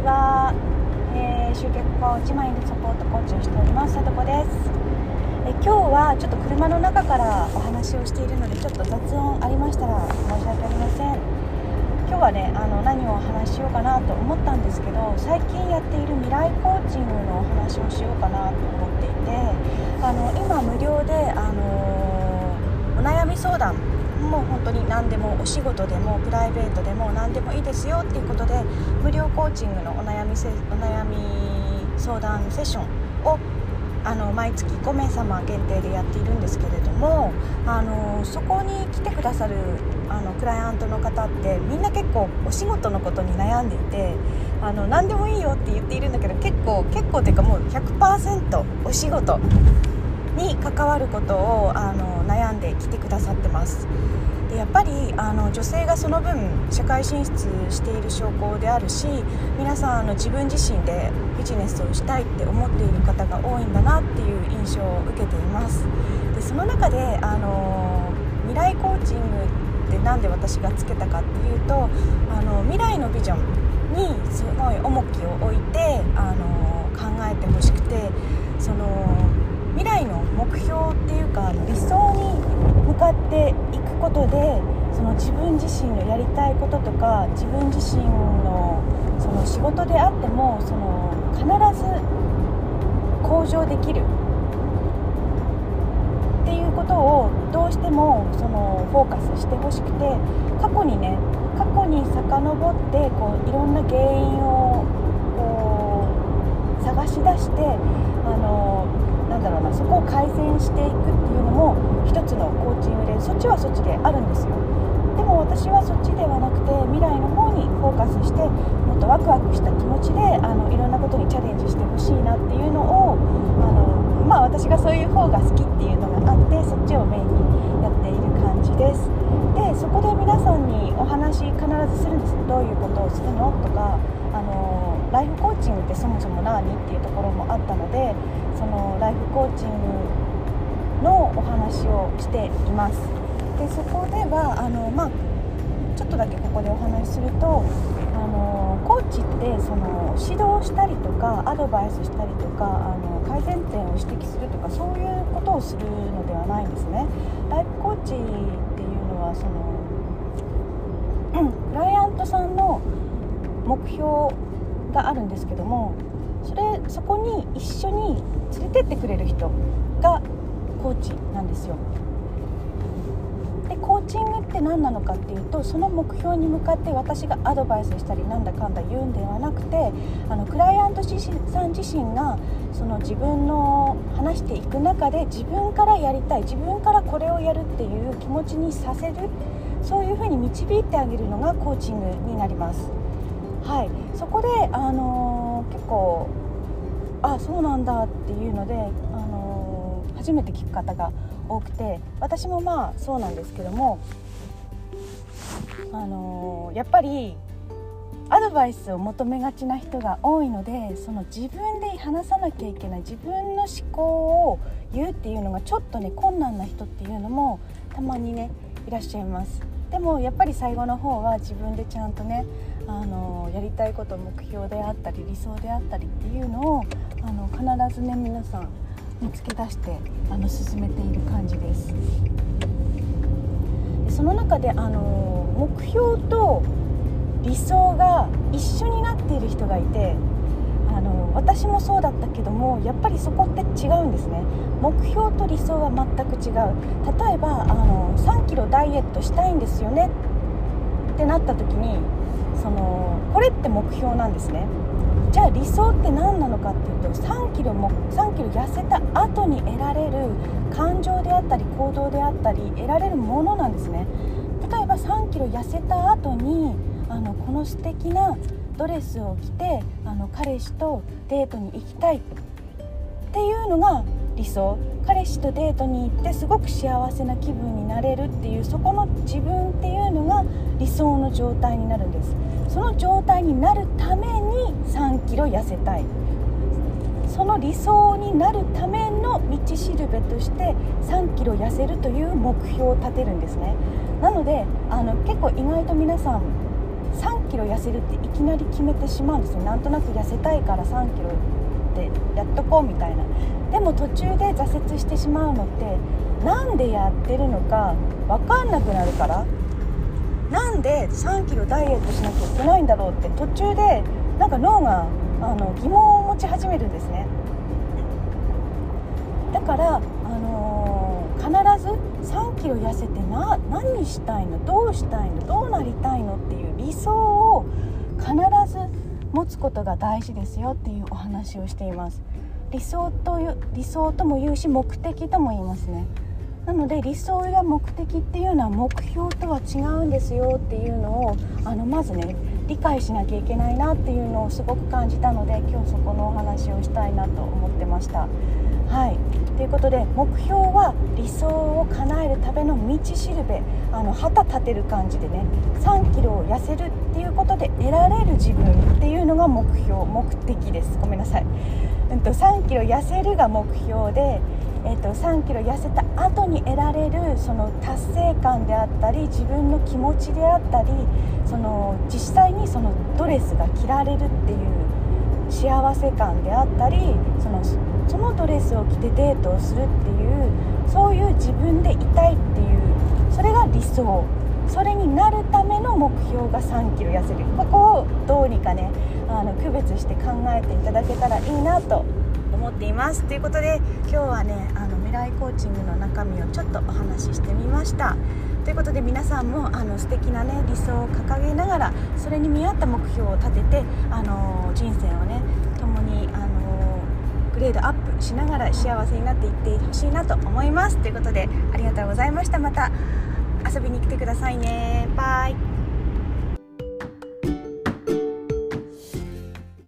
ちは、えー、集客コーチマインドサポートコーチをしておりますさとこです。え今日はちょっと車の中からお話をしているのでちょっと雑音ありましたら申し訳ありません。今日はねあの何をお話ししようかなと思ったんですけど最近やっている未来コーチングのお話をしようかなと思っていてあの今無料であのお悩み相談もう本当に何でもお仕事でもプライベートでも何でもいいですよっていうことで無料コーチングのお悩みせお悩み相談セッションをあの毎月5名様限定でやっているんですけれどもあのそこに来てくださるあのクライアントの方ってみんな結構お仕事のことに悩んでいてあの何でもいいよって言っているんだけど結構結構っていうかもう100%お仕事に関わることをあの悩んできてくださってます。でやっぱりあの女性がその分社会進出している証拠であるし皆さんあの自分自身でビジネスをしたいって思っている方が多いんだなっていう印象を受けています。でその中であの未来コーチングって何で私がつけたかっていうとあの未来のビジョンにすごい重きを置いてあの考えてほしくてその未来の目標っていうか理想に向かっていくことでその自分自身のやりたいこととか自分自身のその仕事であってもその必ず向上できる。っていうことをどうしてもそのフォーカスしてほしくて過去にね過去に遡ってこういろんな原因をこう探し出してあのなんだろうなそこを改善していくっていうのも一つのコーチングでそっちはそっちであるんですよ。でも私はそっちではなくて未来の方にフォーカスしてもっとワクワクした気持ちであのいろんなことにチャレンジしてほしいなっていうのをあのまあ私がそういう方が好きっていうのがあってそっちをメインにやっている感じです。でそこで皆さんにお話必ずするんです。どういうことをするの？とかあのライフコーチングってそもそも何っていうところもあったのでそのライフコーチングのお話をしています。でそこではあの、まあ、ちょっとだけここでお話しするとあのコーチってその指導したりとかアドバイスしたりとかあの改善点を指摘するとかそういうことをするのではないんですね。ライフコーチっていうのはそのクライアントさんの目標があるんですけどもそれそこに一緒に連れてってくれる人がコーチなんですよ。でコーチングって何なのかっていうとその目標に向かって私がアドバイスしたりなんだかんだ言うんではなくてあのクライアントさん自身がその自分の話していく中で自分からやりたい自分からこれをやるっていう気持ちにさせるそういうふうに導いてあげるのがコーチングになります。はい。そこで、あの、結構あそうなんだっていうので、あの、初めて聞く方が多くて私もまあそうなんですけども、あの、やっぱりアドバイスを求めがちな人が多いのでその自分で話さなきゃいけない自分の思考を言うっていうのがちょっとね困難な人っていうのもたまにねいらっしゃいます。でもやっぱり最後の方は自分でちゃんとねあのやりたいこと目標であったり理想であったりっていうのをあの必ずね皆さん見つけ出してあの進めている感じです。でその中であの目標と理想が一緒になっている人がいてあの私もそうだったけどもやっぱりそこって違うんですね。目標と理想は全く違う。例えばあの3キロダイエットしたいんですよね。ってなった時にそのこれって目標なんですね。じゃあ理想って何なのかっていうと3キロも3キロ痩せた後に得られる感情であったり行動であったり得られるものなんですね。例えば3キロ痩せた後にあのこの素敵なドレスを着て彼氏とデートに行きたいっていうのが理想。彼氏とデートに行ってすごく幸せな気分になれるっていうそこの自分っていうのが理想の状態になるんです。その状態になるために3キロ痩せたい。その理想になるための道しるべとして3キロ痩せるという目標を立てるんですね。なのであの結構意外と皆さん3キロ痩せるっていきなり決めてしまうんですよ。なんとなく痩せたいから3キロってやっとこうみたいな。でも途中で挫折してしまうのってなんでやってるのか分かんなくなるから。なんで3キロダイエットしなきゃいけないんだろうって途中でなんか脳があの疑問を持ち始めるんですね。だから、あのー、必ず3キロ痩せてな何したいの？どうしたいの？どうなりたいの？持つことが大事ですよっていうお話をしています理想という理想とも言うし目的とも言いますねなので理想や目的っていうのは目標とは違うんですよっていうのをあのまずね理解しなきゃいけないなっていうのをすごく感じたので今日そこのお話をしたいなと思ってました。はい。ということで目標は理想を叶えるための道しるべ。あの旗立てる感じでね3キロを痩せるっていうことで得られる自分っていうのが目標目的です。ごめんなさい、うんと、3キロ痩せるが目標でえーと、3キロ痩せた後に得られるその達成感であったり自分の気持ちであったりその実際にそのドレスが着られるっていう幸せ感であったりそののドレスを着てデートをするっていうそういう自分でいたいっていうそれが理想。それになるための目標が3キロ痩せる。ここをどうにかねあの区別して考えていただけたらいいなと思っています。ということで今日はねあの未来コーチングの中身をちょっとお話ししてみました。ということで皆さんもあの素敵なね理想を掲げながらそれに見合った目標を立ててあの人生をね共にあグレードアップしながら幸せになっていってほしいなと思います。ということでありがとうございました。また遊びに来てくださいね。バイ。